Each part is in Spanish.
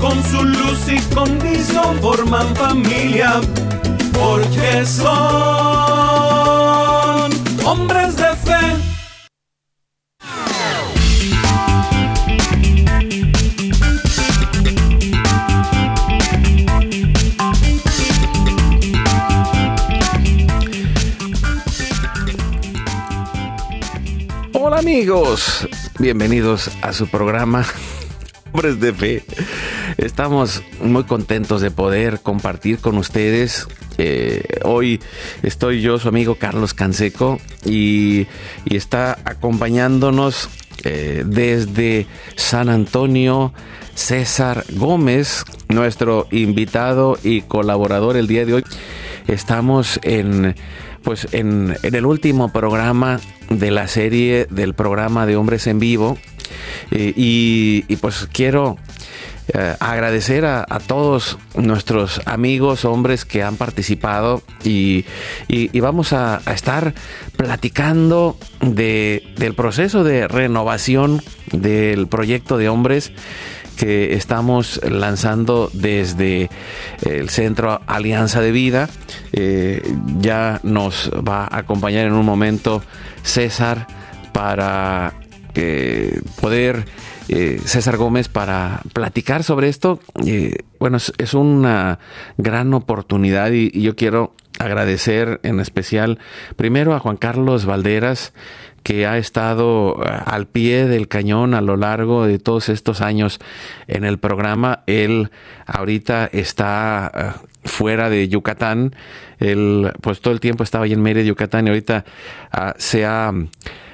con su luz y condición forman familia, porque son hombres de fe. Hola amigos, bienvenidos a su programa hombres de fe. Estamos muy contentos de poder compartir con ustedes. Eh, hoy estoy yo, su amigo Carlos Canseco, y, está acompañándonos eh, desde San Antonio César Gómez, nuestro invitado y colaborador el día de hoy. Estamos en pues en, el último programa de la serie del programa de Hombres en Vivo eh, y, pues quiero eh, agradecer a, todos nuestros amigos, hombres que han participado y, vamos a, estar platicando del proceso de renovación del proyecto de hombres que estamos lanzando desde el Centro Alianza de Vida. Eh, ya nos va a acompañar en un momento César para poder eh, César Gómez para platicar sobre esto. Eh, bueno, es, una gran oportunidad y, yo quiero agradecer en especial primero a Juan Carlos Valderas que ha estado eh, al pie del cañón a lo largo de todos estos años en el programa. Él ahorita está fuera de Yucatán. Él pues todo el tiempo estaba ahí en Mérida, Yucatán y ahorita ah, se ha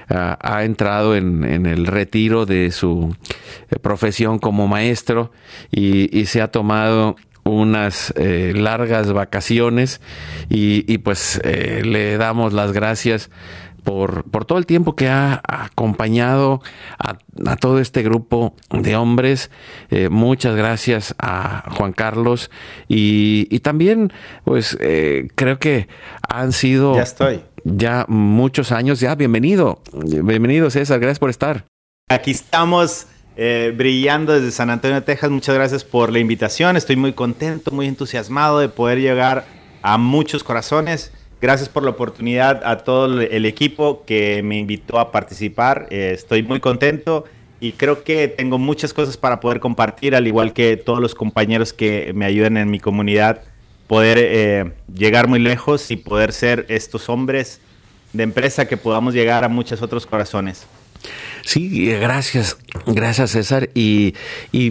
ha entrado en, el retiro de su eh, profesión como maestro y, se ha tomado unas eh, largas vacaciones y, pues eh, le damos las gracias por, todo el tiempo que ha acompañado a, todo este grupo de hombres. muchas gracias a Juan Carlos y, y también pues creo que han sido... Ya estoy ya muchos años. Ya, bienvenido. Bienvenido, César. Gracias por estar. Aquí estamos eh, brillando desde San Antonio, Texas. Muchas gracias por la invitación. Estoy muy contento, muy entusiasmado de poder llegar a muchos corazones. Gracias por la oportunidad a todo el equipo que me invitó a participar. Eh, estoy muy contento y creo que tengo muchas cosas para poder compartir, al igual que todos los compañeros que me ayudan en mi comunidad poder eh, llegar muy lejos y poder ser estos hombres de empresa que podamos llegar a muchos otros corazones. Sí, gracias, gracias César. Y,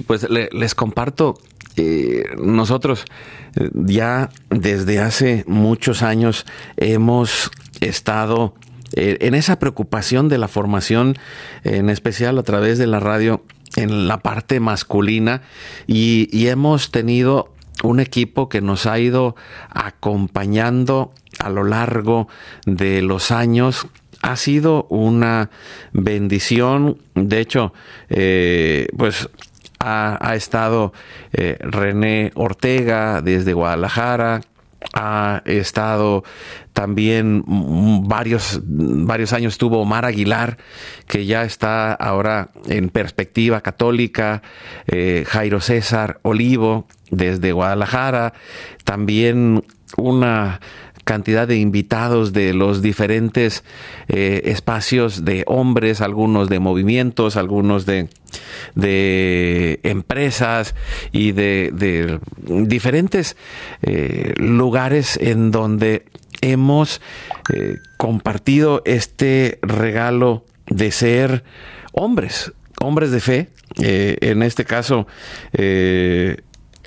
pues les comparto, eh, nosotros eh, ya desde hace muchos años hemos estado en esa preocupación de la formación, en especial a través de la radio, en la parte masculina, y, y hemos tenido un equipo que nos ha ido acompañando a lo largo de los años. Ha sido una bendición. De hecho, eh, pues ha, estado eh, René Ortega desde Guadalajara, ha estado también varios, varios años tuvo Omar Aguilar, que ya está ahora en perspectiva católica, eh, Jairo César Olivo desde Guadalajara, también una cantidad de invitados de los diferentes eh, espacios de hombres, algunos de movimientos, algunos de, empresas y de, diferentes eh, lugares en donde hemos eh, compartido este regalo de ser hombres, hombres de fe. en este caso,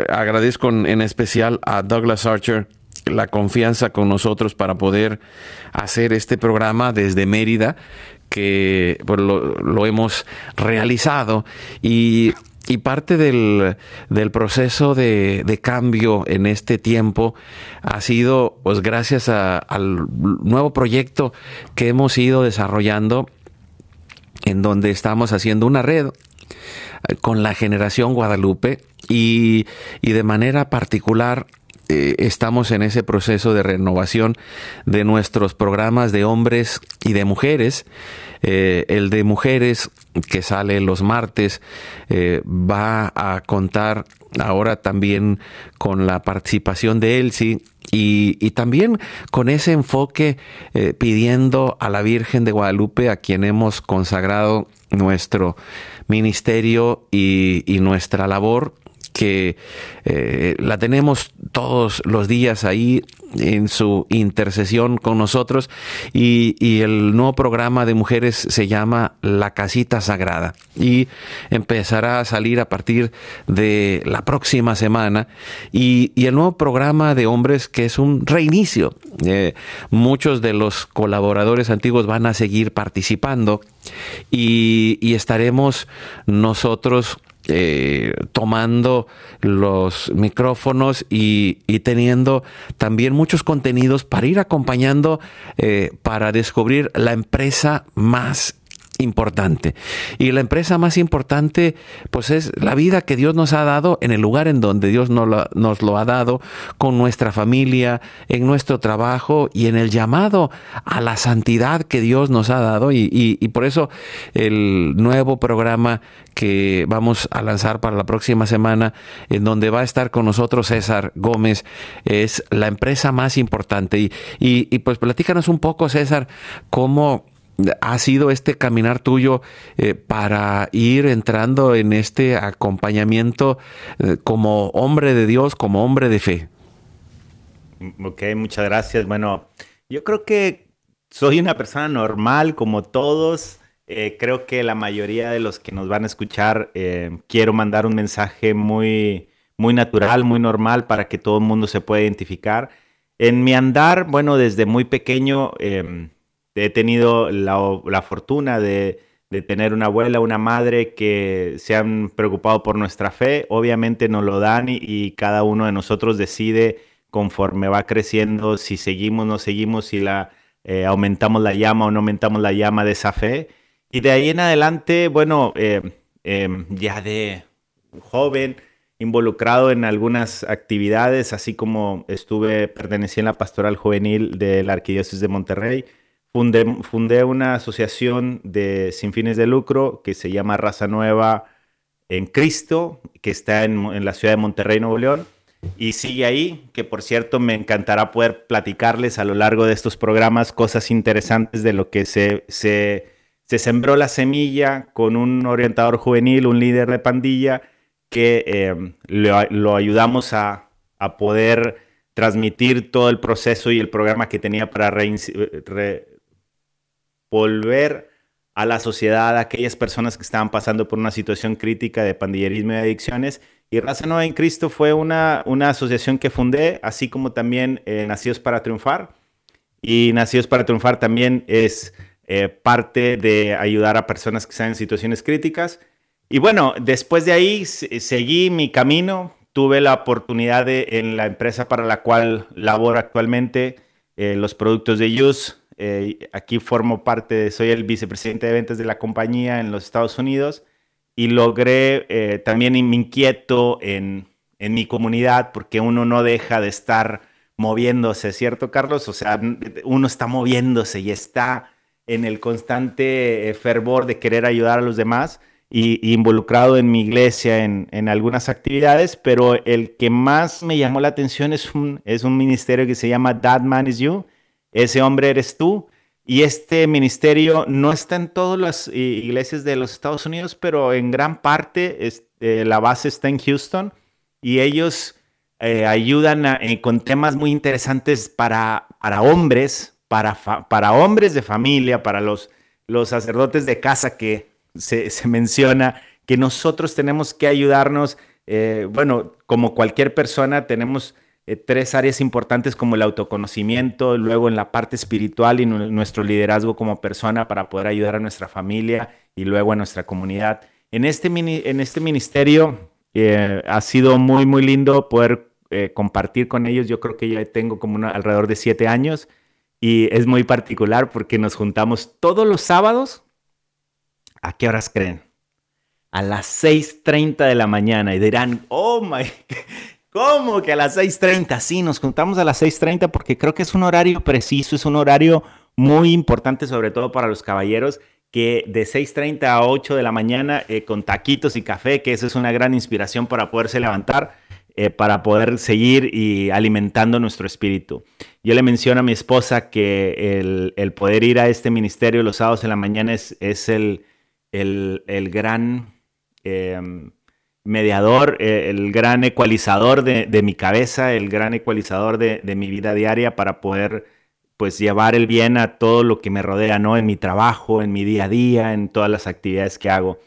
agradezco en especial a Douglas Archer la confianza con nosotros para poder hacer este programa desde Mérida, que pues, lo, hemos realizado. Y, parte del, proceso de, cambio en este tiempo ha sido pues gracias al nuevo proyecto que hemos ido desarrollando en donde estamos haciendo una red eh, con la generación Guadalupe y, y de manera particular eh, estamos en ese proceso de renovación de nuestros programas de hombres y de mujeres. Eh, el de mujeres que sale los martes va a contar ahora también con la participación de Elsie y, y, también con ese enfoque pidiendo a la Virgen de Guadalupe, a quien hemos consagrado nuestro ministerio y, y nuestra labor, que eh, la tenemos todos los días ahí en su intercesión con nosotros. Y, el nuevo programa de mujeres se llama La Casita Sagrada. Y empezará a salir a partir de la próxima semana. Y, el nuevo programa de hombres que es un reinicio. Eh, muchos de los colaboradores antiguos van a seguir participando. Y, y estaremos nosotros eh, tomando los micrófonos y, teniendo también muchos contenidos para ir acompañando eh, para descubrir la empresa más importante. Y la empresa más importante, pues es la vida que Dios nos ha dado en el lugar en donde Dios nos lo, ha dado, con nuestra familia, en nuestro trabajo y en el llamado a la santidad que Dios nos ha dado. Y, por eso el nuevo programa que vamos a lanzar para la próxima semana, en donde va a estar con nosotros César Gómez, es la empresa más importante. Y, y pues platícanos un poco, César, cómo ha sido este caminar tuyo eh, para ir entrando en este acompañamiento eh, como hombre de Dios, como hombre de fe? Ok, muchas gracias. Bueno, yo creo que soy una persona normal como todos. Eh, creo que la mayoría de los que nos van a escuchar quiero mandar un mensaje muy, muy natural, muy normal para que todo el mundo se pueda identificar. En mi andar, bueno, desde muy pequeño em, he tenido la, fortuna de, tener una abuela, una madre que se han preocupado por nuestra fe. Obviamente nos lo dan y, cada uno de nosotros decide conforme va creciendo si seguimos, no seguimos, si la, eh, aumentamos la llama o no aumentamos la llama de esa fe. Y de ahí en adelante, bueno, eh, em, ya de joven, involucrado en algunas actividades, así como estuve, pertenecí en la pastoral juvenil de la Arquidiócesis de Monterrey fundé, una asociación de sin fines de lucro que se llama Raza Nueva en Cristo, que está en, la ciudad de Monterrey, Nuevo León. Y sigue ahí, que por cierto me encantará poder platicarles a lo largo de estos programas cosas interesantes de lo que se, se, sembró la semilla con un orientador juvenil, un líder de pandilla, que eh, lo, ayudamos a, poder transmitir todo el proceso y el programa que tenía para volver a la sociedad a aquellas personas que estaban pasando por una situación crítica de pandillerismo y adicciones. Y Raza Nueva en Cristo fue una, una asociación que fundé, así como también eh, Nacidos para Triunfar. Y Nacidos para Triunfar también es eh, parte de ayudar a personas que están en situaciones críticas. Y bueno, después de ahí seguí mi camino. Tuve la oportunidad en la empresa para la cual laboro actualmente, eh, los productos de Use, eh, aquí formo parte, soy el vicepresidente de ventas de la compañía en los Estados Unidos y logré, eh, también me inquieto en, en mi comunidad porque uno no deja de estar moviéndose, ¿cierto, Carlos? O sea, uno está moviéndose y está en el constante eh, fervor de querer ayudar a los demás y, involucrado en mi iglesia en, en, algunas actividades, pero el que más me llamó la atención es un, es un ministerio que se llama That Man Is You, ese hombre eres tú. Y este ministerio no está en todas las iglesias de los Estados Unidos, pero en gran parte eh, la base está en Houston y ellos eh, ayudan eh, con temas muy interesantes para, para hombres, para, para hombres de familia, para los, los sacerdotes de casa que se, se menciona, que nosotros tenemos que ayudarnos. bueno, como cualquier persona, tenemos eh, tres áreas importantes como el autoconocimiento, luego en la parte espiritual y nuestro liderazgo como persona para poder ayudar a nuestra familia y luego a nuestra comunidad. En este, en este ministerio eh, ha sido muy, muy lindo poder eh, compartir con ellos. Yo creo que ya tengo como alrededor de siete años y es muy particular porque nos juntamos todos los sábados. ¿A qué horas creen? A las 6.30 de la mañana y dirán, oh my, ¿cómo que a las 6.30? Sí, nos juntamos a las 6.30 porque creo que es un horario preciso, es un horario muy importante sobre todo para los caballeros que de 6.30 a 8 de la mañana eh, con taquitos y café, que eso es una gran inspiración para poderse levantar, eh, para poder seguir y alimentando nuestro espíritu. Yo le menciono a mi esposa que el, poder ir a este ministerio los sábados en la mañana es, es el, el, gran em, mediador, eh, el gran ecualizador de, de, mi cabeza, el gran ecualizador de, de mi vida diaria para poder pues llevar el bien a todo lo que me rodea, ¿no? En mi trabajo, en mi día a día, en todas las actividades que hago.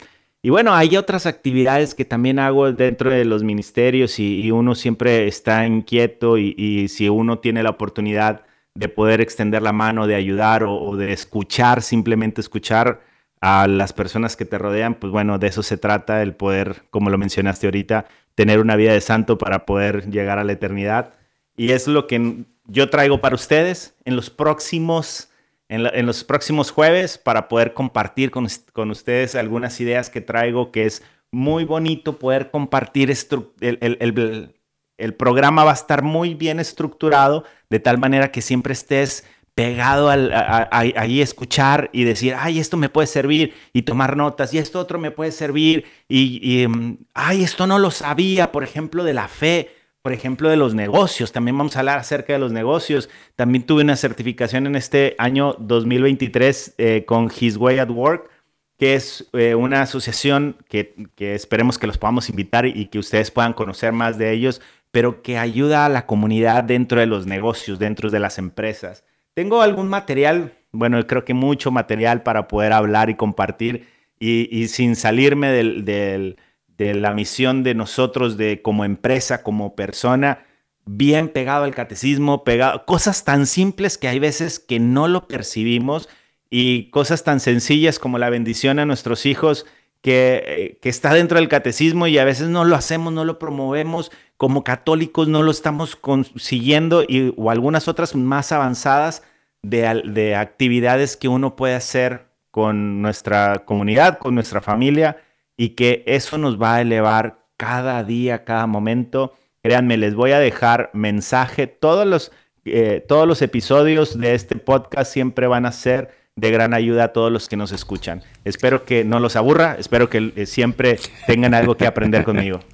Y bueno, hay otras actividades que también hago dentro de los ministerios y, uno siempre está inquieto y, si uno tiene la oportunidad de poder extender la mano, de ayudar o, de escuchar, simplemente escuchar a las personas que te rodean, pues bueno, de eso se trata, el poder, como lo mencionaste ahorita, tener una vida de santo para poder llegar a la eternidad. Y es lo que yo traigo para ustedes en los próximos, en, los próximos jueves para poder compartir con, con, ustedes algunas ideas que traigo, que es muy bonito poder compartir. El, el, el, programa va a estar muy bien estructurado, de tal manera que siempre estés pegado al, ahí escuchar y decir, ay, esto me puede servir y tomar notas y esto otro me puede servir y, mm, ay, esto no lo sabía, por ejemplo, de la fe por ejemplo, de los negocios. También vamos a hablar acerca de los negocios. También tuve una certificación en este año 2023 eh, con His Way at Work, que es eh, una asociación que, esperemos que los podamos invitar y que ustedes puedan conocer más de ellos, pero que ayuda a la comunidad dentro de los negocios, dentro de las empresas. Tengo algún material, bueno, creo que mucho material para poder hablar y compartir y, sin salirme de la misión de nosotros de como empresa, como persona, bien pegado al catecismo, pegado, cosas tan simples que hay veces que no lo percibimos y cosas tan sencillas como la bendición a nuestros hijos que, eh, que, está dentro del catecismo y a veces no lo hacemos, no lo promovemos, como católicos no lo estamos consiguiendo y, o algunas otras más avanzadas de, de actividades que uno puede hacer con nuestra comunidad, con nuestra familia y que eso nos va a elevar cada día, cada momento. Créanme, les voy a dejar mensaje. Todos los, eh, todos los episodios de este podcast siempre van a ser de gran ayuda a todos los que nos escuchan. Espero que no los aburra, espero que eh, siempre tengan algo que aprender conmigo.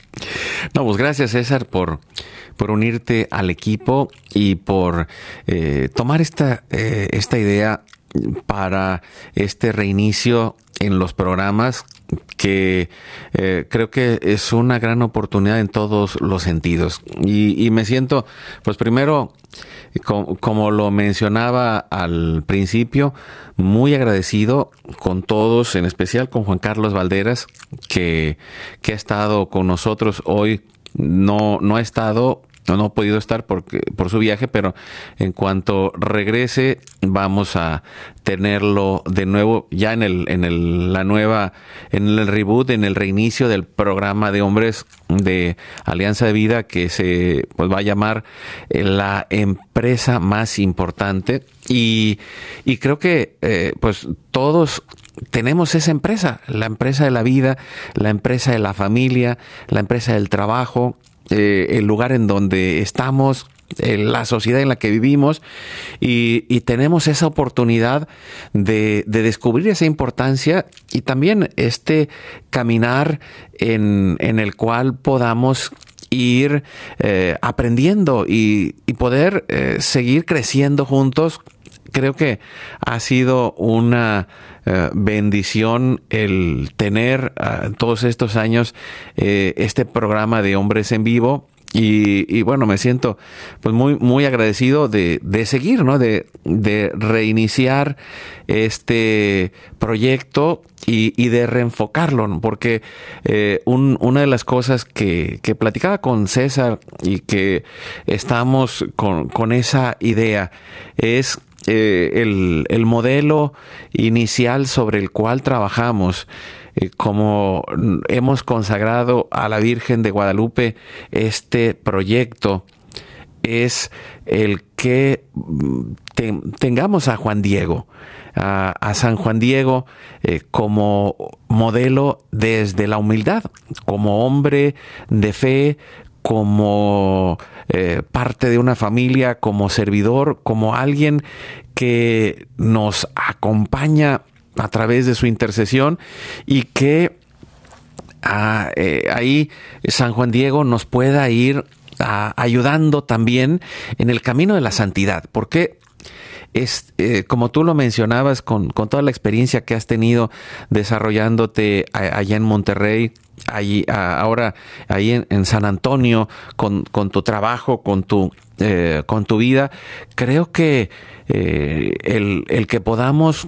No, pues gracias César por, por unirte al equipo y por eh, tomar esta, esta idea para este reinicio en los programas que eh, creo que es una gran oportunidad en todos los sentidos. Y, me siento, pues primero, como lo mencionaba al principio, muy agradecido con todos, en especial con Juan Carlos Valderas, que, que ha estado con nosotros hoy. No, no ha estado no, ha podido estar porque, por su viaje, pero en cuanto regrese vamos a tenerlo de nuevo ya en el, en el, la nueva, en el reboot, en el reinicio del programa de hombres de Alianza de Vida que se pues, va a llamar eh, la empresa más importante. Y, y creo que eh, pues todos tenemos esa empresa, la empresa de la vida, la empresa de la familia, la empresa del trabajo, eh, el lugar en donde estamos, eh, la sociedad en la que vivimos y, tenemos esa oportunidad de, descubrir esa importancia y también este caminar en, el cual podamos ir eh, aprendiendo y, poder seguir creciendo juntos. Creo que ha sido una bendición el tener todos estos años este programa de hombres en vivo Y, bueno, me siento pues muy, muy agradecido de, seguir, ¿no? De, reiniciar este proyecto y, de reenfocarlo, porque eh, una de las cosas que, platicaba con César y que estamos con, esa idea es eh, el, el modelo inicial sobre el cual trabajamos eh, como hemos consagrado a la Virgen de Guadalupe este proyecto, es el que mm, tengamos a Juan Diego, a, San Juan Diego eh, como modelo desde la humildad, como hombre de fe, como eh, parte de una familia, como servidor, como alguien que nos acompaña a través de su intercesión y que ah, eh, ahí San Juan Diego nos pueda ir ah, ayudando también en el camino de la santidad, porque es, eh, como tú lo mencionabas, con, toda la experiencia que has tenido desarrollándote allá en Monterrey, allí, ahora ahí en, San Antonio, con, tu trabajo, con tu, eh, con tu vida, creo que el, el que podamos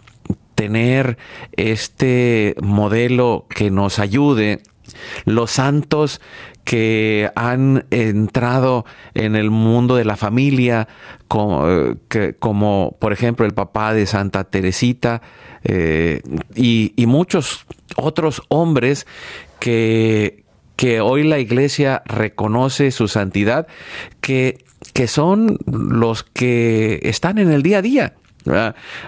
tener este modelo que nos ayude. Los santos que han entrado en el mundo de la familia, como, como por ejemplo el papá de Santa Teresita eh, y, muchos otros hombres que, que hoy la iglesia reconoce su santidad, que, que son los que están en el día a día.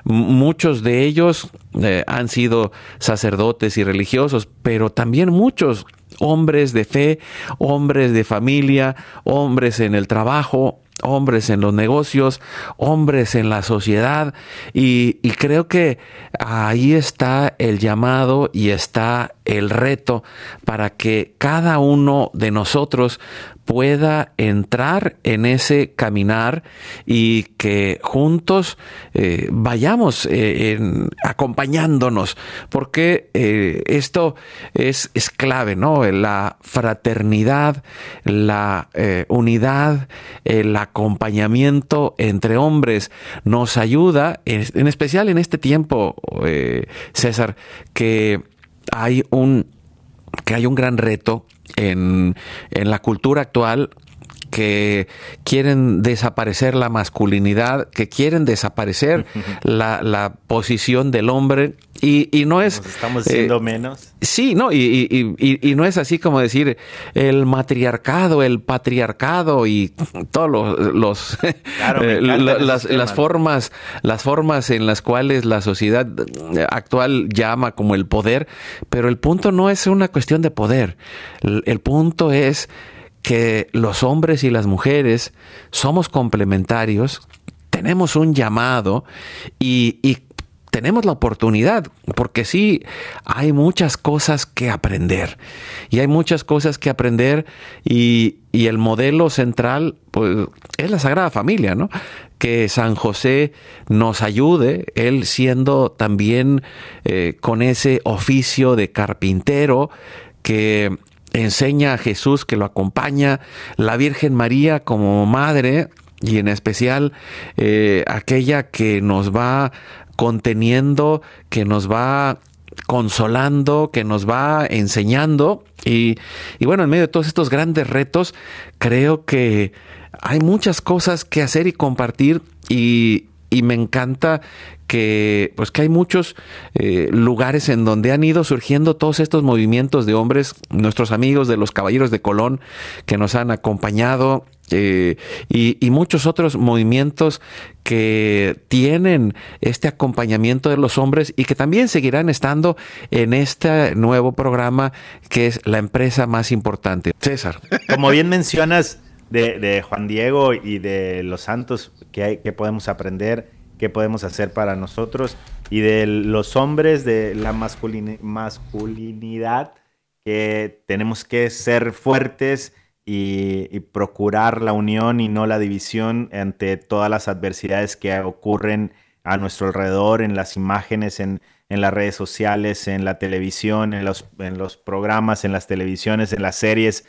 Muchos de ellos eh, han sido sacerdotes y religiosos, pero también muchos hombres de fe, hombres de familia, hombres en el trabajo, hombres en los negocios, hombres en la sociedad. Y, y, creo que ahí está el llamado y está el reto para que cada uno de nosotros pueda entrar en ese caminar y que juntos eh, vayamos eh, acompañándonos, porque eh, esto es, es, clave, ¿no? La fraternidad, la unidad, el acompañamiento entre hombres nos ayuda, en especial en este tiempo, César, que hay un que hay un gran reto en, en la cultura actual que quieren desaparecer la masculinidad, que quieren desaparecer la, la posición del hombre. Y, y no es... estamos siendo eh, menos. Sí, no, y, y, y, no es así como decir el matriarcado, el patriarcado y todos los... Eh, las, las, formas, las formas en las cuales la sociedad actual llama como el poder, pero el punto no es una cuestión de poder, el punto es que los hombres y las mujeres somos complementarios, tenemos un llamado y, tenemos la oportunidad, porque sí, hay muchas cosas que aprender y hay muchas cosas que aprender y, el modelo central pues, es la Sagrada Familia, ¿no? Que San José nos ayude, él siendo también eh, con ese oficio de carpintero, que enseña a Jesús que lo acompaña, la Virgen María como madre y en especial eh, aquella que nos va conteniendo, que nos va consolando, que nos va enseñando. Y, y, bueno, en medio de todos estos grandes retos, creo que hay muchas cosas que hacer y compartir y, y me encanta que pues que hay muchos eh, lugares en donde han ido surgiendo todos estos movimientos de hombres, nuestros amigos de los Caballeros de Colón que nos han acompañado eh, y, muchos otros movimientos que tienen este acompañamiento de los hombres y que también seguirán estando en este nuevo programa que es la empresa más importante. César. Como bien mencionas, de, Juan Diego y de los santos que, hay, que podemos aprender, qué podemos hacer para nosotros y de los hombres, de la masculinidad, que tenemos que ser fuertes y, procurar la unión y no la división ante todas las adversidades que ocurren a nuestro alrededor, en las imágenes, en, las redes sociales, en la televisión, en los programas, en las televisiones, en las series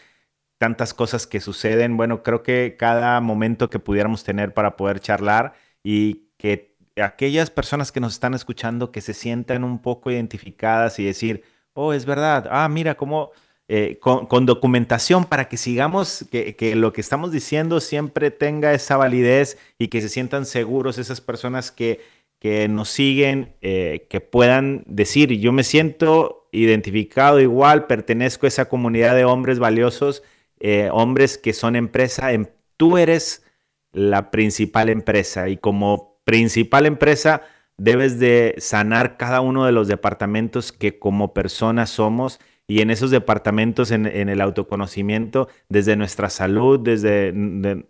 tantas cosas que suceden. Bueno, creo que cada momento que pudiéramos tener para poder charlar y que aquellas personas que nos están escuchando que se sientan un poco identificadas y decir, oh, es verdad, ah, mira cómo... Eh, con, documentación para que sigamos, que, lo que estamos diciendo siempre tenga esa validez y que se sientan seguros esas personas que, que nos siguen, eh, que puedan decir, yo me siento identificado igual, pertenezco a esa comunidad de hombres valiosos, eh, hombres que son empresa, em, tú eres la principal empresa y como principal empresa debes de sanar cada uno de los departamentos que como personas somos y en esos departamentos, en, el autoconocimiento, desde nuestra salud, desde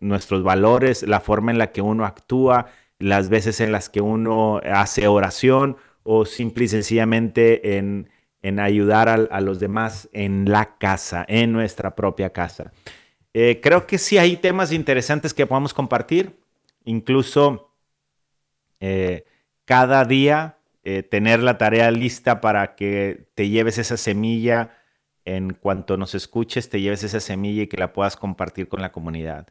nuestros valores, la forma en la que uno actúa, las veces en las que uno hace oración o simple y sencillamente en, en ayudar a, los demás en la casa, en nuestra propia casa. Eh, creo que sí hay temas interesantes que podamos compartir, incluso eh, cada día eh, tener la tarea lista para que te lleves esa semilla en cuanto nos escuches, te lleves esa semilla y que la puedas compartir con la comunidad.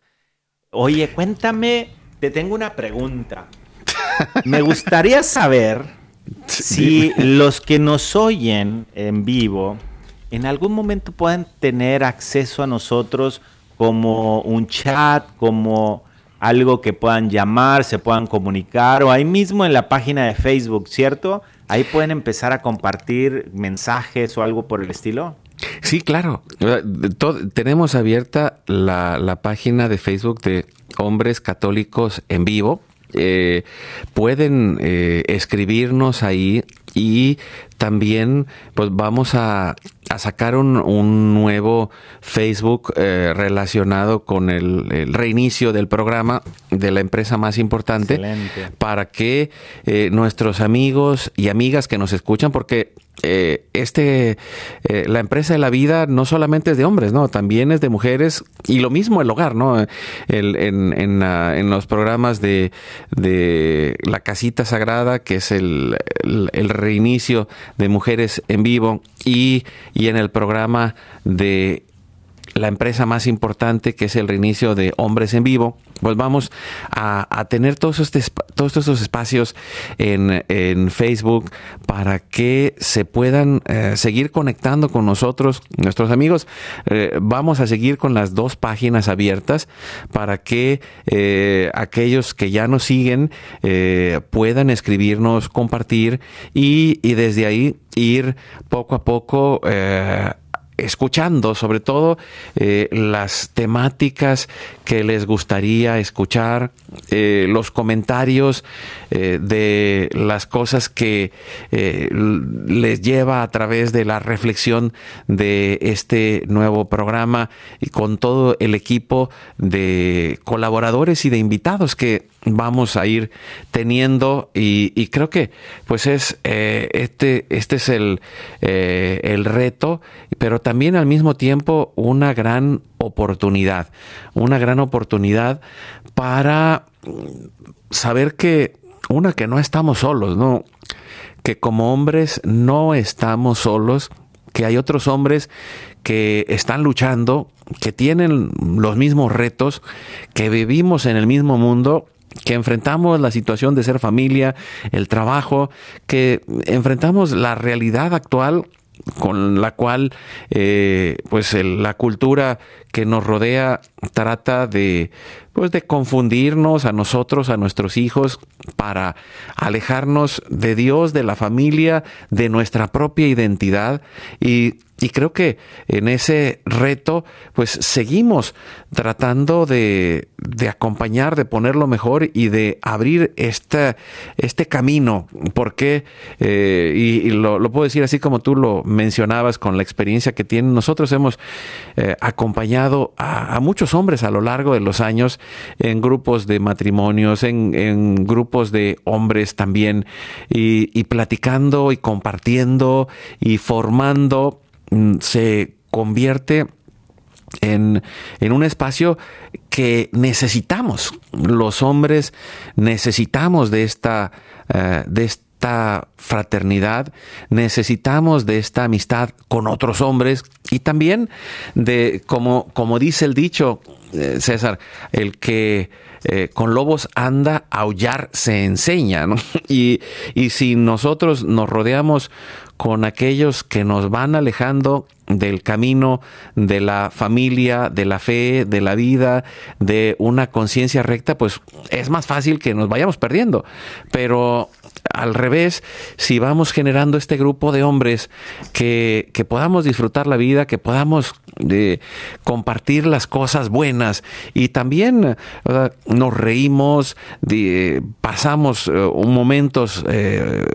Oye, cuéntame, te tengo una pregunta. Me gustaría saber si los que nos oyen en vivo en algún momento pueden tener acceso a nosotros como un chat, como algo que puedan llamar, se puedan comunicar, o ahí mismo en la página de Facebook, ¿cierto? Ahí pueden empezar a compartir mensajes o algo por el estilo. Sí, claro. tenemos abierta la, la página de Facebook de Hombres Católicos en Vivo eh, pueden eh, escribirnos ahí y también pues vamos a, sacar un, nuevo Facebook eh, relacionado con el, reinicio del programa de la empresa más importante para que nuestros amigos y amigas que nos escuchan porque eh, este, eh, la empresa de la vida no solamente es de hombres, ¿no? También es de mujeres y lo mismo el hogar, ¿no? El, en, en, los programas de, de, la casita sagrada, que es el, el, reinicio de mujeres en vivo y, y en el programa de la empresa más importante, que es el reinicio de Hombres en Vivo, pues vamos a, tener todos, estos, todos estos espacios en, Facebook para que se puedan eh, seguir conectando con nosotros, nuestros amigos. Eh, vamos a seguir con las dos páginas abiertas para que eh, aquellos que ya nos siguen puedan escribirnos, compartir y, y, desde ahí ir poco a poco escuchando sobre todo eh, las temáticas que les gustaría escuchar, eh, los comentarios eh, de las cosas que les lleva a través de la reflexión de este nuevo programa y con todo el equipo de colaboradores y de invitados que vamos a ir teniendo y, creo que pues es eh, este este es el, eh, el reto pero también al mismo tiempo una gran oportunidad una gran oportunidad para saber que una que no estamos solos no que como hombres no estamos solos que hay otros hombres que están luchando, que tienen los mismos retos, que vivimos en el mismo mundo que enfrentamos la situación de ser familia, el trabajo, que enfrentamos la realidad actual con la cual eh, pues la cultura que nos rodea trata de pues de confundirnos a nosotros, a nuestros hijos, para alejarnos de Dios, de la familia, de nuestra propia identidad. Y y creo que en ese reto, pues seguimos tratando de, acompañar, de ponerlo mejor y de abrir este, este camino. Porque, eh, y, lo, puedo decir así como tú lo mencionabas con la experiencia que tienen, nosotros hemos eh, acompañado a, muchos hombres a lo largo de los años en grupos de matrimonios, en, grupos de hombres también, y, platicando y compartiendo y formando se convierte en, un espacio que necesitamos. Los hombres necesitamos de esta, eh, de esta fraternidad, necesitamos de esta amistad con otros hombres y también de, como, como dice el dicho, eh, César, el que eh, con lobos anda, aullar se enseña, ¿no? Y, y si nosotros nos rodeamos con aquellos que nos van alejando del camino de la familia, de la fe, de la vida, de una conciencia recta, pues es más fácil que nos vayamos perdiendo. Pero al revés, si vamos generando este grupo de hombres que, podamos disfrutar la vida, que podamos eh, compartir las cosas buenas y también nos reímos, pasamos uh, momentos eh,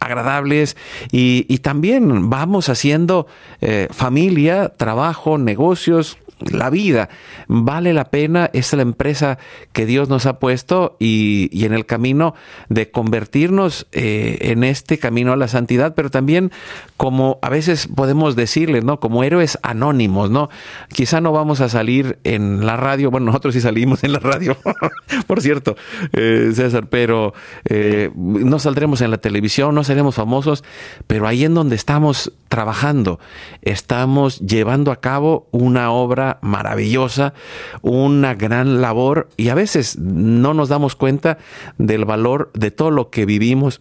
agradables y, también vamos haciendo eh, familia, trabajo, negocios, la vida. Vale la pena, es la empresa que Dios nos ha puesto y, en el camino de convertirnos eh, en este camino a la santidad, pero también como a veces podemos decirles, ¿no? Como héroes anónimos, ¿no? Quizá no vamos a salir en la radio, bueno, nosotros sí salimos en la radio, por cierto, eh, César, pero eh, no saldremos en la televisión, no seremos famosos, pero ahí en donde estamos trabajando, estamos llevando a cabo una obra maravillosa, una gran labor y a veces no nos damos cuenta del valor de todo lo que vivimos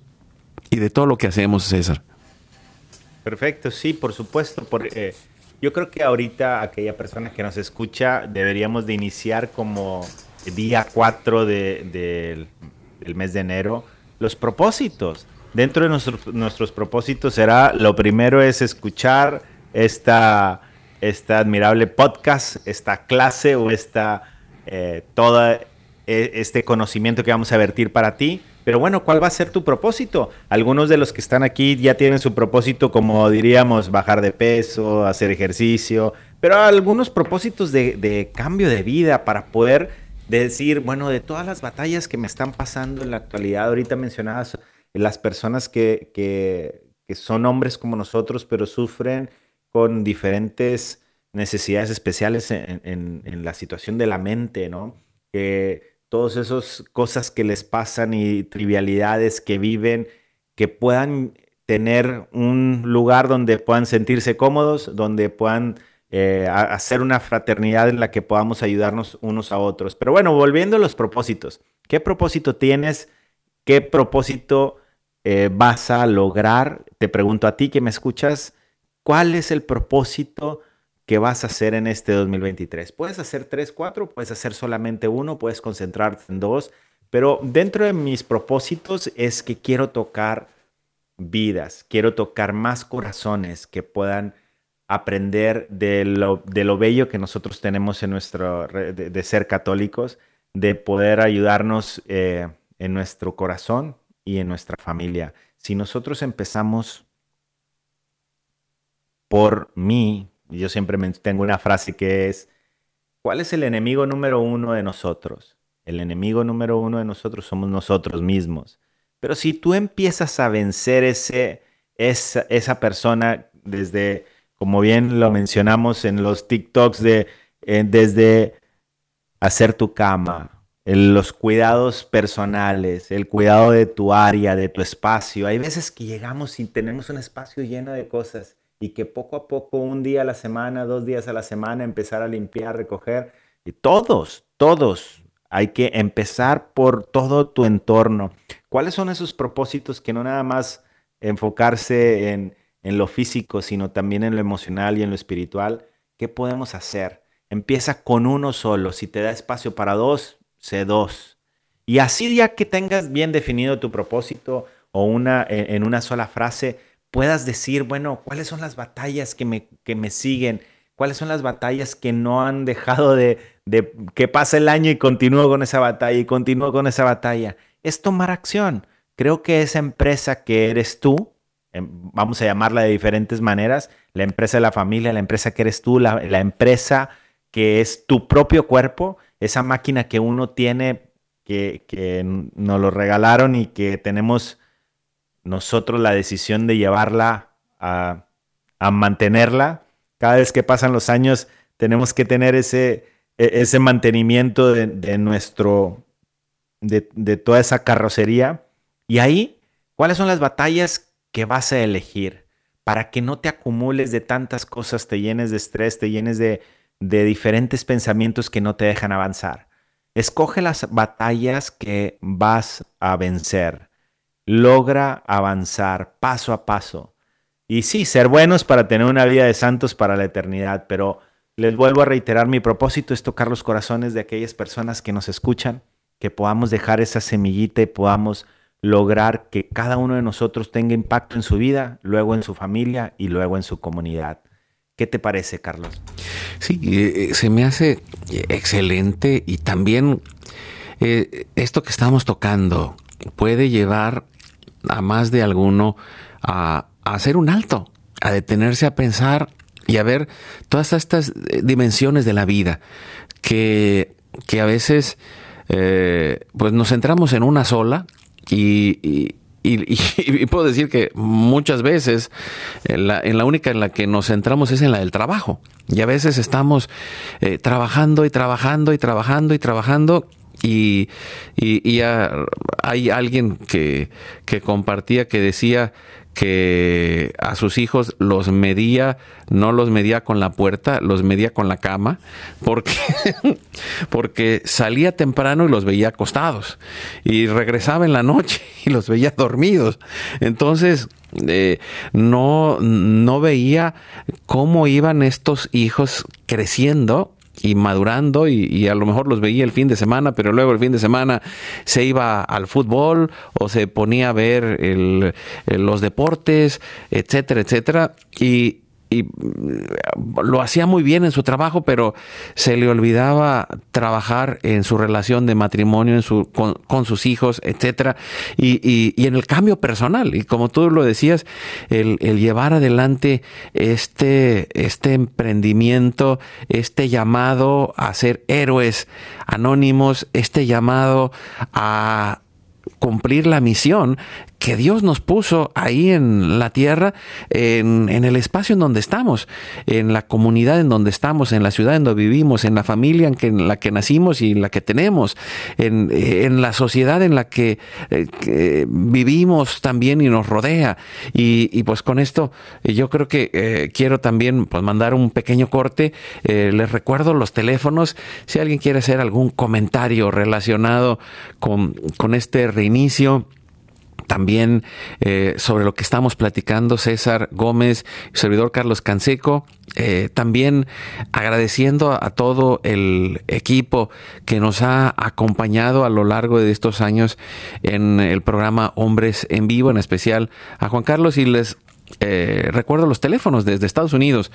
y de todo lo que hacemos, César. Perfecto, sí, por supuesto. Eh, yo creo que ahorita aquella persona que nos escucha deberíamos de iniciar como día 4 del mes de enero los propósitos. Dentro de nuestros propósitos será, lo primero es escuchar esta este admirable podcast, esta clase o esta, eh, e, este conocimiento que vamos a vertir para ti. Pero bueno, ¿cuál va a ser tu propósito? Algunos de los que están aquí ya tienen su propósito, como diríamos, bajar de peso, hacer ejercicio, pero algunos propósitos de, cambio de vida para poder decir, bueno, de todas las batallas que me están pasando en la actualidad, ahorita mencionabas las personas que, que son hombres como nosotros, pero sufren con diferentes necesidades especiales en, la situación de la mente, ¿no? Que todas esas cosas que les pasan y trivialidades que viven, que puedan tener un lugar donde puedan sentirse cómodos, donde puedan eh, hacer una fraternidad en la que podamos ayudarnos unos a otros. Pero bueno, volviendo a los propósitos, ¿qué propósito tienes? ¿Qué propósito eh, vas a lograr? Te pregunto a ti que me escuchas, ¿Cuál es el propósito que vas a hacer en este 2023? Puedes hacer tres, cuatro, puedes hacer solamente uno, puedes concentrarte en dos, pero dentro de mis propósitos es que quiero tocar vidas, quiero tocar más corazones que puedan aprender de lo, bello que nosotros tenemos en nuestro, de, ser católicos, de poder ayudarnos eh, en nuestro corazón y en nuestra familia. Si nosotros empezamos por mí, yo siempre tengo una frase que es, ¿cuál es el enemigo número uno de nosotros? El enemigo número uno de nosotros somos nosotros mismos. Pero si tú empiezas a vencer ese, esa, esa persona desde, como bien lo mencionamos en los TikToks, de, eh, desde hacer tu cama, los cuidados personales, el cuidado de tu área, de tu espacio. Hay veces que llegamos y tenemos un espacio lleno de cosas y que poco a poco, un día a la semana, dos días a la semana, empezar a limpiar, recoger. Y todos, todos, hay que empezar por todo tu entorno. ¿Cuáles son esos propósitos que no nada más enfocarse en, en lo físico, sino también en lo emocional y en lo espiritual? ¿Qué podemos hacer? Empieza con uno solo. Si te da espacio para dos, sé dos. Y así ya que tengas bien definido tu propósito o una, en una sola frase, puedas decir, bueno, ¿cuáles son las batallas que me, que me siguen? ¿Cuáles son las batallas que no han dejado de, de que pase el año y continúo con esa batalla y continúo con esa batalla? Es tomar acción. Creo que esa empresa que eres tú, em, vamos a llamarla de diferentes maneras, la empresa de la familia, la empresa que eres tú, la, la empresa que es tu propio cuerpo, esa máquina que uno tiene, que, que nos lo regalaron y que tenemos nosotros la decisión de llevarla a, mantenerla. Cada vez que pasan los años tenemos que tener ese, e, ese mantenimiento de, nuestro, de, toda esa carrocería. Y ahí ¿Cuáles son las batallas que vas a elegir para que no te acumules de tantas cosas, te llenes de estrés, te llenes de diferentes pensamientos que no te dejan avanzar? Escoge las batallas que vas a vencer. Logra avanzar paso a paso. Y sí, ser buenos para tener una vida de santos para la eternidad, pero les vuelvo a reiterar, mi propósito es tocar los corazones de aquellas personas que nos escuchan, que podamos dejar esa semillita y podamos lograr que cada uno de nosotros tenga impacto en su vida, luego en su familia y luego en su comunidad. ¿Qué te parece, Carlos? Sí, eh, eh, se me hace excelente y también eh, esto que estamos tocando puede llevar a más de alguno a, hacer un alto, a detenerse a pensar y a ver todas estas eh, dimensiones de la vida que, que a veces eh, pues nos centramos en una sola y, y, puedo decir que muchas veces en la, en la, única en la que nos centramos es en la del trabajo. Y a veces estamos eh, trabajando y trabajando y trabajando y trabajando y, y, hay alguien que, que, compartía que decía que a sus hijos los medía, no los medía con la puerta, los medía con la cama, porque, porque salía temprano y los veía acostados, y regresaba en la noche y los veía dormidos. Entonces, eh, no, no veía cómo iban estos hijos creciendo y madurando y, a lo mejor los veía el fin de semana, pero luego el fin de semana se iba al fútbol o se ponía a ver los deportes, etcétera, etcétera. Y, y mm, lo hacía muy bien en su trabajo, pero se le olvidaba trabajar en su relación de matrimonio, en su, con, sus hijos, etcétera, y, y, en el cambio personal. Y como tú lo decías, el, el, llevar adelante este, este emprendimiento, este llamado a ser héroes anónimos, este llamado a cumplir la misión que Dios nos puso ahí en la tierra, en, el espacio en donde estamos, en la comunidad en donde estamos, en la ciudad en donde vivimos, en la familia en, que, en la que nacimos y en la que tenemos, en, la sociedad en la que, eh, vivimos también y nos rodea. Y, pues con esto yo creo que eh, quiero también pues, mandar un pequeño corte. Eh, les recuerdo los teléfonos. Si alguien quiere hacer algún comentario relacionado con, con este reinicio, también eh, sobre lo que estamos platicando César Gómez, servidor Carlos Canseco, eh, también agradeciendo a, todo el equipo que nos ha acompañado a lo largo de estos años en el programa Hombres en Vivo, en especial a Juan Carlos y les eh, recuerdo los teléfonos desde Estados Unidos.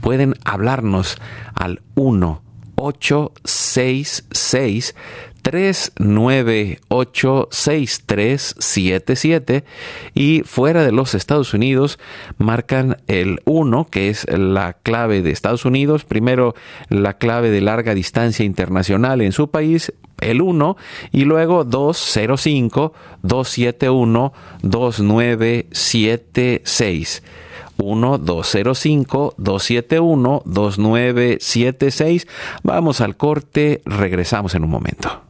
Pueden hablarnos al 1 866 3986377 y fuera de los Estados Unidos marcan el 1 que es la clave de Estados Unidos, primero la clave de larga distancia internacional en su país, el 1 y luego 205 271 2976. 1-205-271-2976. Vamos al corte, regresamos en un momento.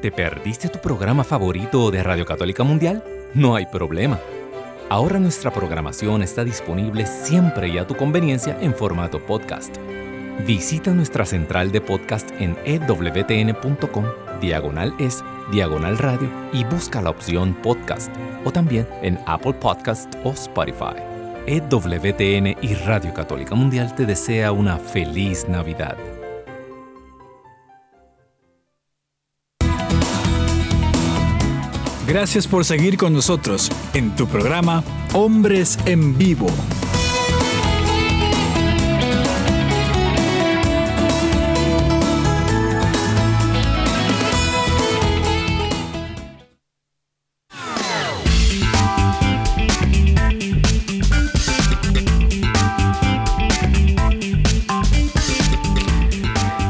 ¿Te perdiste tu programa favorito de Radio Católica Mundial? No hay problema. Ahora nuestra programación está disponible siempre y a tu conveniencia en formato podcast. Visita nuestra central de podcast en ewtn.com, diagonal es, diagonal radio y busca la opción podcast o también en Apple Podcast o Spotify. EWTN y Radio Católica Mundial te desea una feliz Navidad. Gracias por seguir con nosotros en tu programa Hombres en Vivo.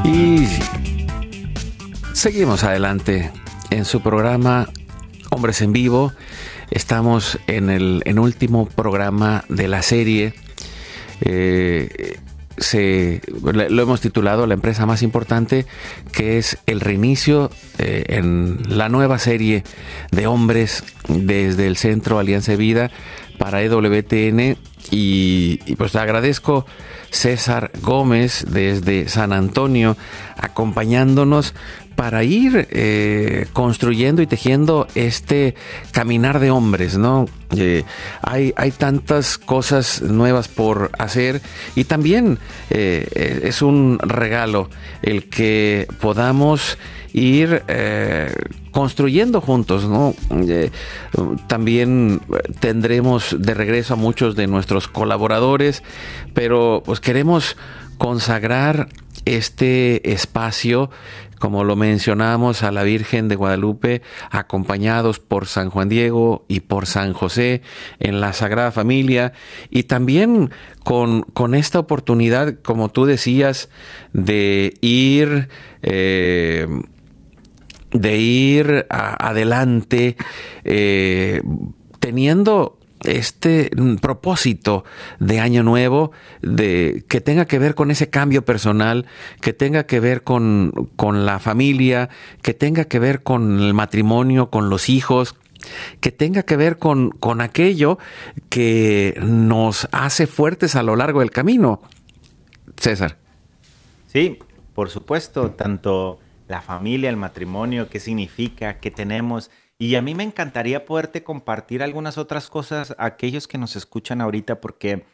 Y seguimos adelante en su programa Hombres en Vivo. Estamos en el en último programa de la serie. Eh, se, lo hemos titulado La empresa más importante, que es el reinicio eh, en la nueva serie de hombres desde el Centro Alianza de Vida para EWTN. Y, pues agradezco César Gómez desde San Antonio acompañándonos para ir eh, construyendo y tejiendo este caminar de hombres, ¿no? Eh, hay, hay tantas cosas nuevas por hacer y también eh, es un regalo el que podamos ir construyendo juntos, ¿no? también tendremos de regreso a muchos de nuestros colaboradores, pero pues queremos consagrar este espacio como lo mencionamos, a la Virgen de Guadalupe, acompañados por San Juan Diego y por San José en la Sagrada Familia, y también con, con esta oportunidad, como tú decías, de ir... Eh, de ir adelante eh, teniendo este propósito de año nuevo, de que tenga que ver con ese cambio personal, que tenga que ver con, con la familia, que tenga que ver con el matrimonio, con los hijos, que tenga que ver con, con aquello que nos hace fuertes a lo largo del camino. César. Sí, por supuesto, tanto la familia, el matrimonio, qué significa, qué tenemos y a mí me encantaría poderte compartir algunas otras cosas a aquellos que nos escuchan ahorita, porque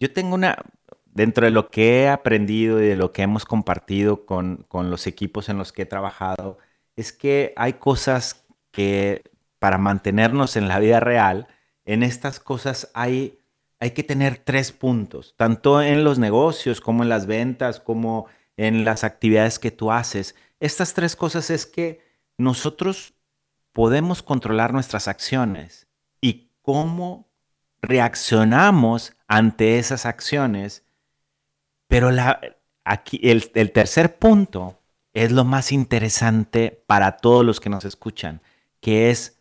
yo tengo una, dentro de lo que he aprendido y de lo que hemos compartido con, con los equipos en los que he trabajado, es que hay cosas que para mantenernos en la vida real, en estas cosas hay, hay que tener tres puntos, tanto en los negocios como en las ventas, como en las actividades que tú haces. Estas tres cosas es que nosotros podemos controlar nuestras acciones y cómo reaccionamos ante esas acciones. Pero el, el tercer punto es lo más interesante para todos los que nos escuchan, que es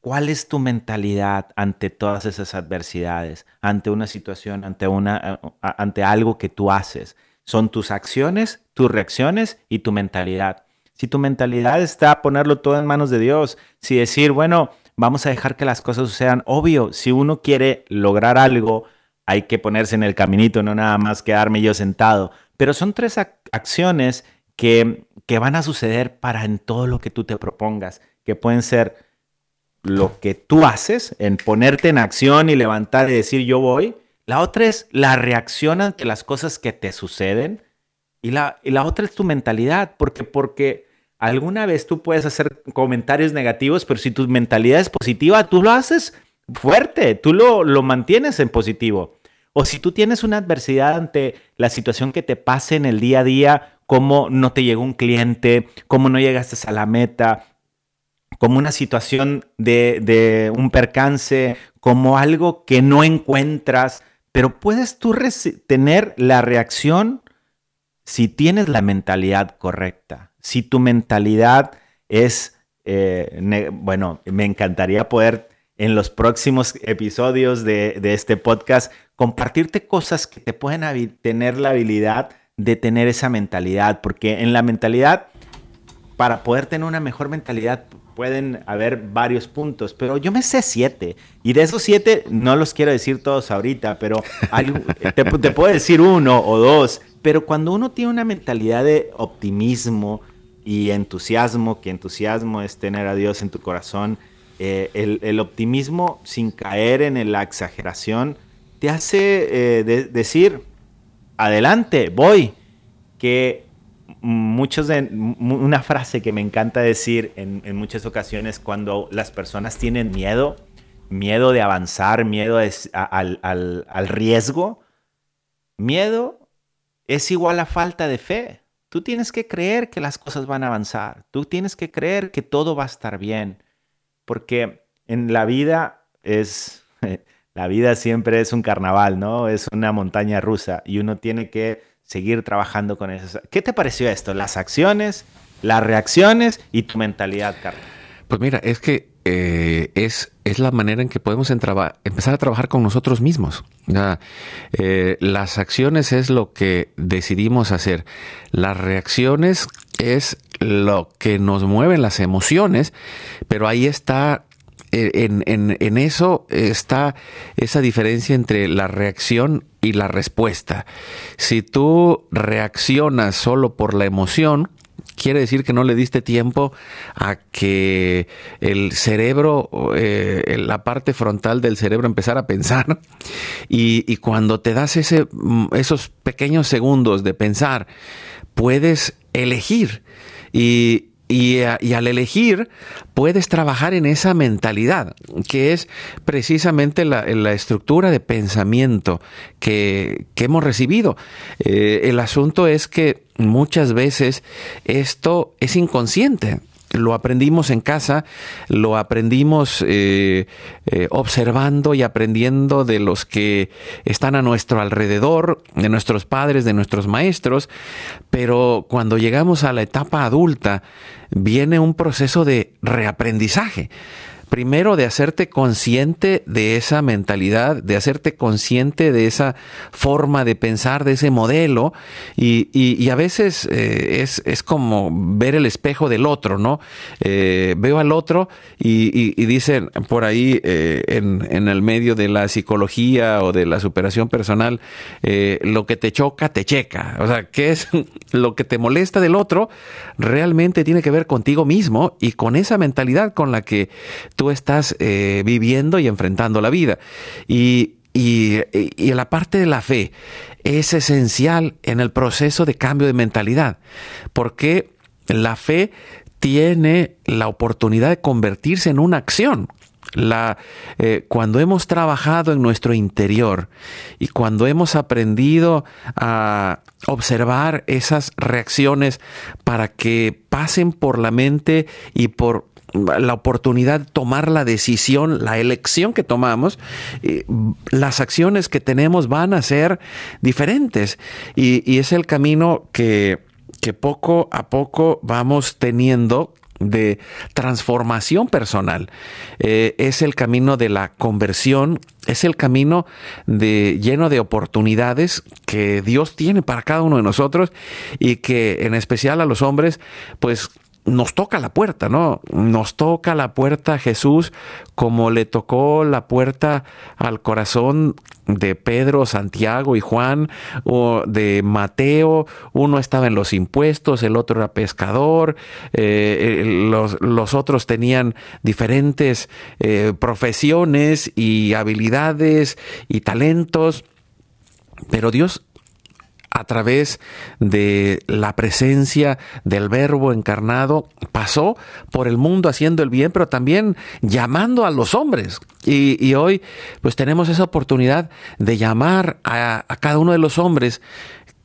cuál es tu mentalidad ante todas esas adversidades, ante una situación, ante, una, ante algo que tú haces. Son tus acciones, tus reacciones y tu mentalidad. Si tu mentalidad está a ponerlo todo en manos de Dios, si decir, bueno, vamos a dejar que las cosas sucedan, obvio, si uno quiere lograr algo, hay que ponerse en el caminito, no nada más quedarme yo sentado. Pero son tres acciones que, que van a suceder para en todo lo que tú te propongas, que pueden ser lo que tú haces, en ponerte en acción y levantar y decir yo voy. La otra es la reacción ante las cosas que te suceden. Y la, y la otra es tu mentalidad, porque, porque alguna vez tú puedes hacer comentarios negativos, pero si tu mentalidad es positiva, tú lo haces fuerte, tú lo, lo mantienes en positivo. O si tú tienes una adversidad ante la situación que te pase en el día a día, como no te llegó un cliente, como no llegaste a la meta, como una situación de, de un percance, como algo que no encuentras, pero puedes tú tener la reacción si tienes la mentalidad correcta, si tu mentalidad es, eh, bueno, me encantaría poder en los próximos episodios de, de este podcast compartirte cosas que te pueden tener la habilidad de tener esa mentalidad, porque en la mentalidad, para poder tener una mejor mentalidad, pueden haber varios puntos, pero yo me sé siete. Y de esos siete, no los quiero decir todos ahorita, pero te, te, puedo decir uno o dos. Pero cuando uno tiene una mentalidad de optimismo y entusiasmo, que entusiasmo es tener a Dios en tu corazón, eh, el, el, optimismo sin caer en la exageración te hace eh, decir, adelante, voy. Que muchos de una frase que me encanta decir en, muchas ocasiones cuando las personas tienen miedo, miedo de avanzar, miedo al, al, riesgo, miedo es igual a falta de fe. Tú tienes que creer que las cosas van a avanzar. Tú tienes que creer que todo va a estar bien. Porque en la vida es, la vida siempre es un carnaval, ¿no? Es una montaña rusa y uno tiene que seguir trabajando con eso. ¿Qué te pareció esto? Las acciones, las reacciones y tu mentalidad, Carlos. Pues mira, es que eh, es, es la manera en que podemos empezar a trabajar con nosotros mismos. Eh, las acciones es lo que decidimos hacer. Las reacciones es lo que nos mueven las emociones, pero ahí está en, en, eso está esa diferencia entre la reacción y la respuesta. Si tú reaccionas solo por la emoción, quiere decir que no le diste tiempo a que el cerebro, eh, la parte frontal del cerebro empezara a pensar. Y, y cuando te das ese, esos pequeños segundos de pensar, puedes elegir. Y, y, al elegir, puedes trabajar en esa mentalidad, que es precisamente la, estructura de pensamiento que, hemos recibido. Eh, el asunto es que muchas veces esto es inconsciente lo aprendimos en casa, lo aprendimos eh, eh, observando y aprendiendo de los que están a nuestro alrededor, de nuestros padres, de nuestros maestros, pero cuando llegamos a la etapa adulta viene un proceso de reaprendizaje primero de hacerte consciente de esa mentalidad, de hacerte consciente de esa forma de pensar, de ese modelo, y, a veces eh, es, como ver el espejo del otro, ¿no? Eh, veo al otro y, dicen por ahí eh, en, el medio de la psicología o de la superación personal, lo que te choca, te checa. O sea, ¿qué es lo que te molesta del otro? Realmente tiene que ver contigo mismo y con esa mentalidad con la que tú estás eh, viviendo y enfrentando la vida. Y, y, la parte de la fe es esencial en el proceso de cambio de mentalidad, porque la fe tiene la oportunidad de convertirse en una acción. La, eh, cuando hemos trabajado en nuestro interior y cuando hemos aprendido a observar esas reacciones para que pasen por la mente y por la oportunidad de tomar la decisión, la elección que tomamos, eh, las acciones que tenemos van a ser diferentes. Y, es el camino que, poco a poco vamos teniendo de transformación personal. Eh, es el camino de la conversión, es el camino de, lleno de oportunidades que Dios tiene para cada uno de nosotros y que en especial a los hombres, pues nos toca la puerta, ¿no? Nos toca la puerta a Jesús como le tocó la puerta al corazón de Pedro, Santiago y Juan, o de Mateo, uno estaba en los impuestos, el otro era pescador, eh, eh, los, otros tenían diferentes eh, profesiones y habilidades y talentos, pero Dios a través de la presencia del verbo encarnado, pasó por el mundo haciendo el bien, pero también llamando a los hombres. Y, hoy pues tenemos esa oportunidad de llamar a, cada uno de los hombres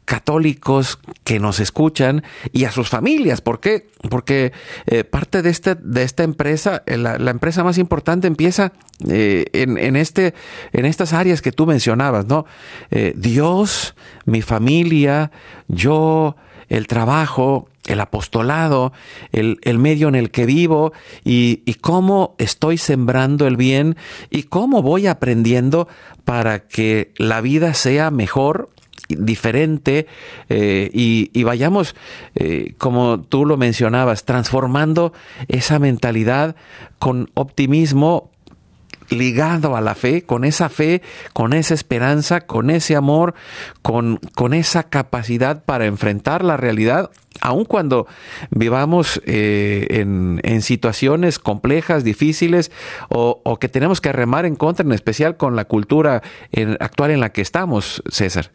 católicos que nos escuchan y a sus familias. ¿Por qué? Porque eh, parte de, este, de esta empresa, eh, la, empresa más importante empieza eh, en, este, en estas áreas que tú mencionabas, ¿no? Dios, mi familia, yo, el trabajo, el apostolado, el, medio en el que vivo y, cómo estoy sembrando el bien y cómo voy aprendiendo para que la vida sea mejor diferente eh, y, vayamos, eh, como tú lo mencionabas, transformando esa mentalidad con optimismo ligado a la fe, con esa fe, con esa esperanza, con ese amor, con, con esa capacidad para enfrentar la realidad, aun cuando vivamos eh, en, situaciones complejas, difíciles, o, que tenemos que remar en contra, en especial con la cultura actual en la que estamos, César.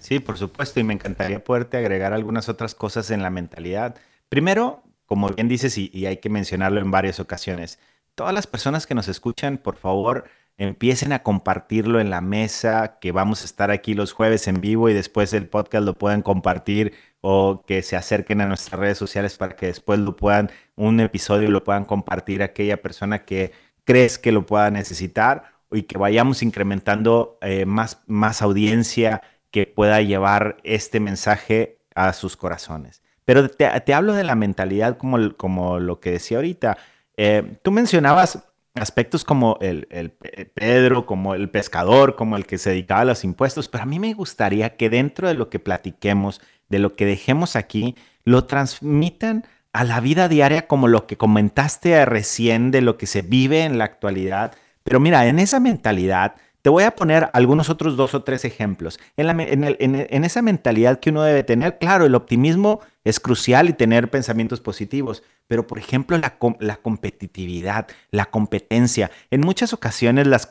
Sí, por supuesto, y me encantaría poderte agregar algunas otras cosas en la mentalidad. Primero, como bien dices, y, hay que mencionarlo en varias ocasiones, todas las personas que nos escuchan, por favor, empiecen a compartirlo en la mesa, que vamos a estar aquí los jueves en vivo y después el podcast lo puedan compartir o que se acerquen a nuestras redes sociales para que después lo puedan, un episodio lo puedan compartir a aquella persona que crees que lo pueda necesitar y que vayamos incrementando eh, más, más audiencia que pueda llevar este mensaje a sus corazones. Pero te, hablo de la mentalidad como, como lo que decía ahorita. Eh, tú mencionabas aspectos como el, el, Pedro, como el pescador, como el que se dedicaba a los impuestos, pero a mí me gustaría que dentro de lo que platiquemos, de lo que dejemos aquí, lo transmitan a la vida diaria como lo que comentaste recién de lo que se vive en la actualidad. Pero mira, en esa mentalidad te voy a poner algunos otros dos o tres ejemplos. En, esa mentalidad que uno debe tener, claro, el optimismo es crucial y tener pensamientos positivos, pero por ejemplo la, competitividad, la competencia. En muchas ocasiones las,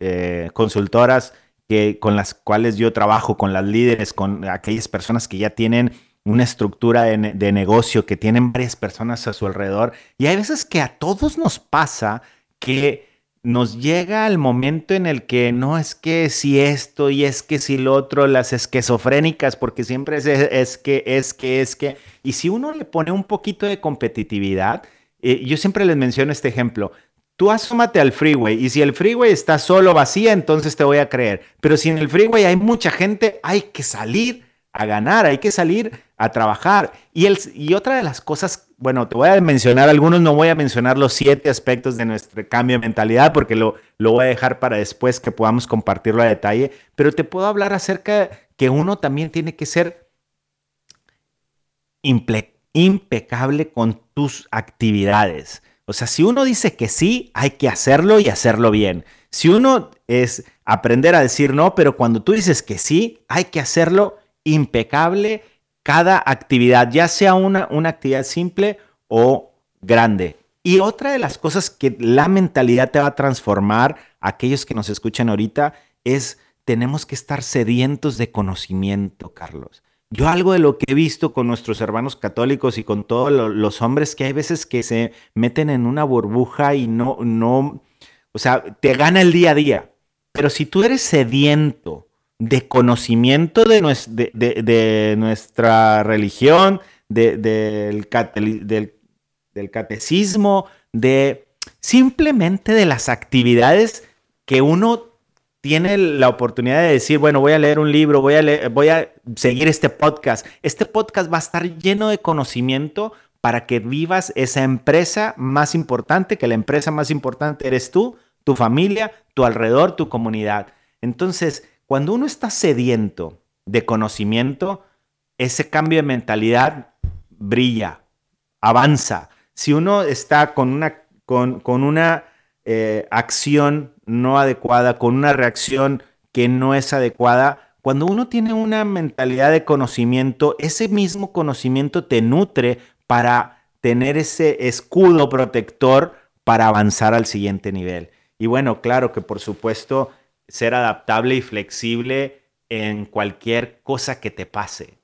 eh, consultoras que, con las cuales yo trabajo, con las líderes, con aquellas personas que ya tienen una estructura de, de negocio, que tienen varias personas a su alrededor, y hay veces que a todos nos pasa que nos llega el momento en el que no es que si esto y es que si lo otro, las esquizofrénicas, porque siempre es, es que, es que, es que. Y si uno le pone un poquito de competitividad, eh, yo siempre les menciono este ejemplo. Tú asómate al freeway y si el freeway está solo vacía, entonces te voy a creer. Pero si en el freeway hay mucha gente, hay que salir a ganar, hay que salir a trabajar. Y, el, y otra de las cosas, bueno, te voy a mencionar algunos, no voy a mencionar los siete aspectos de nuestro cambio de mentalidad porque lo, lo voy a dejar para después que podamos compartirlo a detalle, pero te puedo hablar acerca de que uno también tiene que ser impecable con tus actividades. O sea, si uno dice que sí, hay que hacerlo y hacerlo bien. Si uno es aprender a decir no, pero cuando tú dices que sí, hay que hacerlo impecable cada actividad, ya sea una, una actividad simple o grande. Y otra de las cosas que la mentalidad te va a transformar, aquellos que nos escuchan ahorita, es tenemos que estar sedientos de conocimiento, Carlos. Yo algo de lo que he visto con nuestros hermanos católicos y con todos los hombres, que hay veces que se meten en una burbuja y no, no, o sea, te gana el día a día. Pero si tú eres sediento de conocimiento de, nuestra religión, del, del, catecismo, de simplemente de las actividades que uno tiene la oportunidad de decir, bueno, voy a leer un libro, voy a, voy a seguir este podcast. Este podcast va a estar lleno de conocimiento para que vivas esa empresa más importante, que la empresa más importante eres tú, tu familia, tu alrededor, tu comunidad. Entonces, cuando uno está sediento de conocimiento, ese cambio de mentalidad brilla, avanza. Si uno está con una, con, una eh, acción no adecuada, con una reacción que no es adecuada, cuando uno tiene una mentalidad de conocimiento, ese mismo conocimiento te nutre para tener ese escudo protector para avanzar al siguiente nivel. Y bueno, claro que por supuesto ser adaptable y flexible en cualquier cosa que te pase.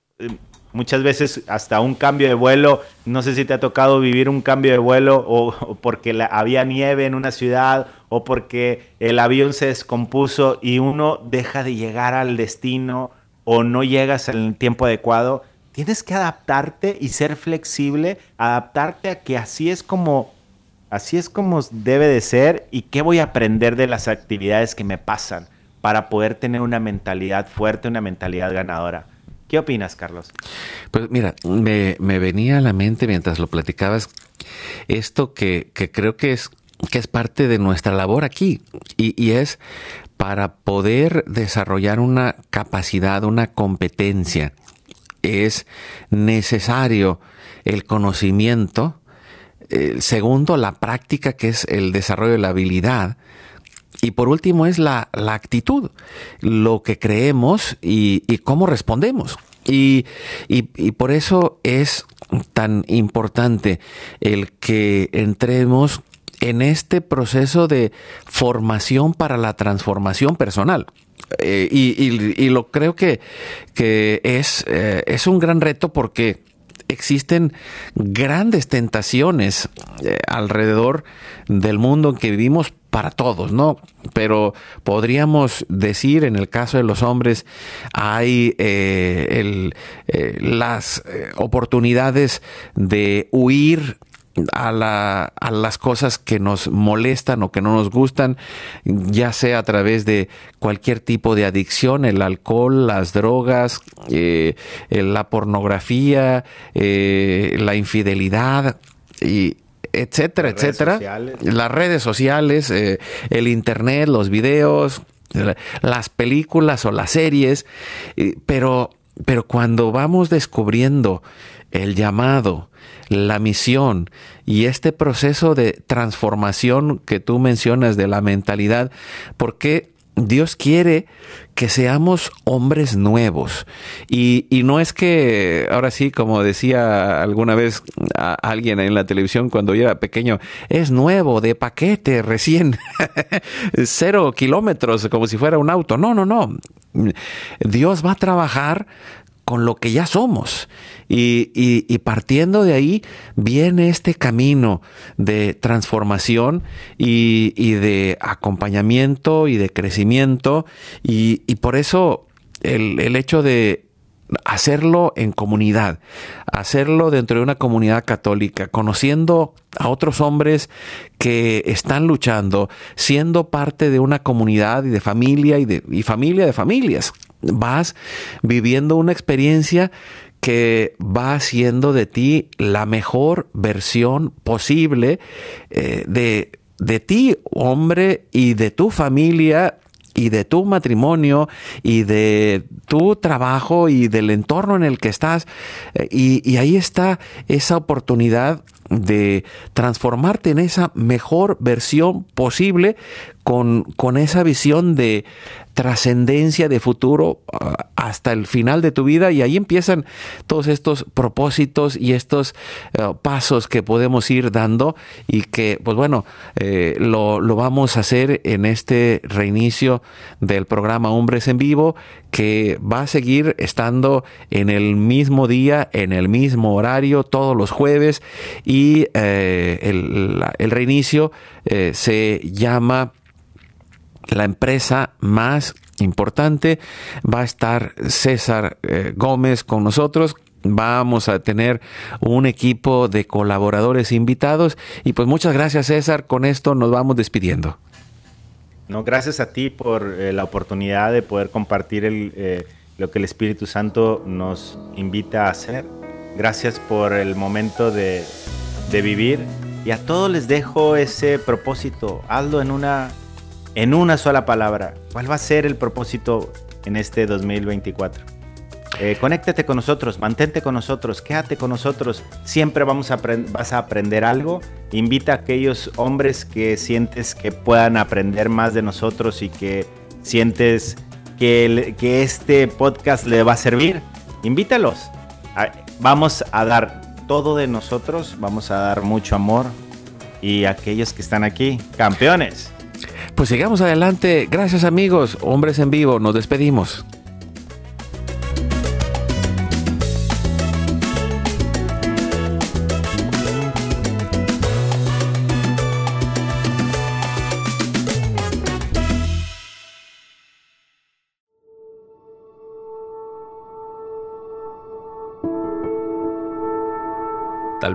Muchas veces hasta un cambio de vuelo, no sé si te ha tocado vivir un cambio de vuelo o, porque había nieve en una ciudad o porque el avión se descompuso y uno deja de llegar al destino o no llegas en el tiempo adecuado. Tienes que adaptarte y ser flexible, adaptarte a que así es como Así es como debe de ser y qué voy a aprender de las actividades que me pasan para poder tener una mentalidad fuerte, una mentalidad ganadora. ¿Qué opinas, Carlos? Pues mira, me, venía a la mente mientras lo platicabas esto que, creo que es, que es parte de nuestra labor aquí y, es para poder desarrollar una capacidad, una competencia, es necesario el conocimiento, segundo, la práctica, que es el desarrollo de la habilidad, y por último es la, actitud, lo que creemos y, cómo respondemos. Y, por eso es tan importante el que entremos en este proceso de formación para la transformación personal. Eh, y, lo creo que, que es, eh, es un gran reto porque existen grandes tentaciones eh, alrededor del mundo en que vivimos para todos, ¿no? Pero podríamos decir, en el caso de los hombres, hay eh, eh, las oportunidades de huir a, la, a, las cosas que nos molestan o que no nos gustan, ya sea a través de cualquier tipo de adicción, el alcohol, las drogas, eh, la pornografía, eh, la infidelidad y etcétera, etcétera. Las redes sociales, eh, el internet, los videos, las películas o las series, pero, pero cuando vamos descubriendo el llamado, la misión y este proceso de transformación que tú mencionas de la mentalidad, porque Dios quiere que seamos hombres nuevos. Y, no es que, ahora sí, como decía alguna vez a alguien en la televisión cuando yo era pequeño, es nuevo, de paquete, recién, cero kilómetros, como si fuera un auto. No, no, no. Dios va a trabajar con lo que ya somos. Y, partiendo de ahí viene este camino de transformación y, de acompañamiento y de crecimiento. Y, por eso el, hecho de hacerlo en comunidad, hacerlo dentro de una comunidad católica, conociendo a otros hombres que están luchando, siendo parte de una comunidad y de familia y, de, y familia de familias. Vas viviendo una experiencia que va haciendo de ti la mejor versión posible eh, de, de ti, hombre, y de tu familia y de tu matrimonio y de tu trabajo y del entorno en el que estás. Eh, y, y, ahí está esa oportunidad de transformarte en esa mejor versión posible con, con esa visión de trascendencia de futuro ah, hasta el final de tu vida. Y ahí empiezan todos estos propósitos y estos eh, pasos que podemos ir dando y que pues bueno eh, lo, lo, vamos a hacer en este reinicio del programa Hombres en Vivo que va a seguir estando en el mismo día, en el mismo horario, todos los jueves. Y eh, el, reinicio se llama la empresa más importante. Va a estar César eh, Gómez con nosotros. Vamos a tener un equipo de colaboradores invitados. Y pues muchas gracias César. Con esto nos vamos despidiendo. No, gracias a ti por eh, la oportunidad de poder compartir el, eh, lo que el Espíritu Santo nos invita a hacer. Gracias por el momento de, de vivir. Y a todos les dejo ese propósito. Hazlo en una en una sola palabra, ¿cuál va a ser el propósito en este 2024? Eh, conéctate con nosotros, mantente con nosotros, quédate con nosotros. Siempre vamos a vas a aprender algo. Invita a aquellos hombres que sientes que puedan aprender más de nosotros y que sientes que, que este podcast le va a servir. Invítalos. Vamos a dar todo de nosotros, vamos a dar mucho amor. Y aquellos que están aquí, campeones. Pues sigamos adelante. Gracias amigos, hombres en vivo, nos despedimos.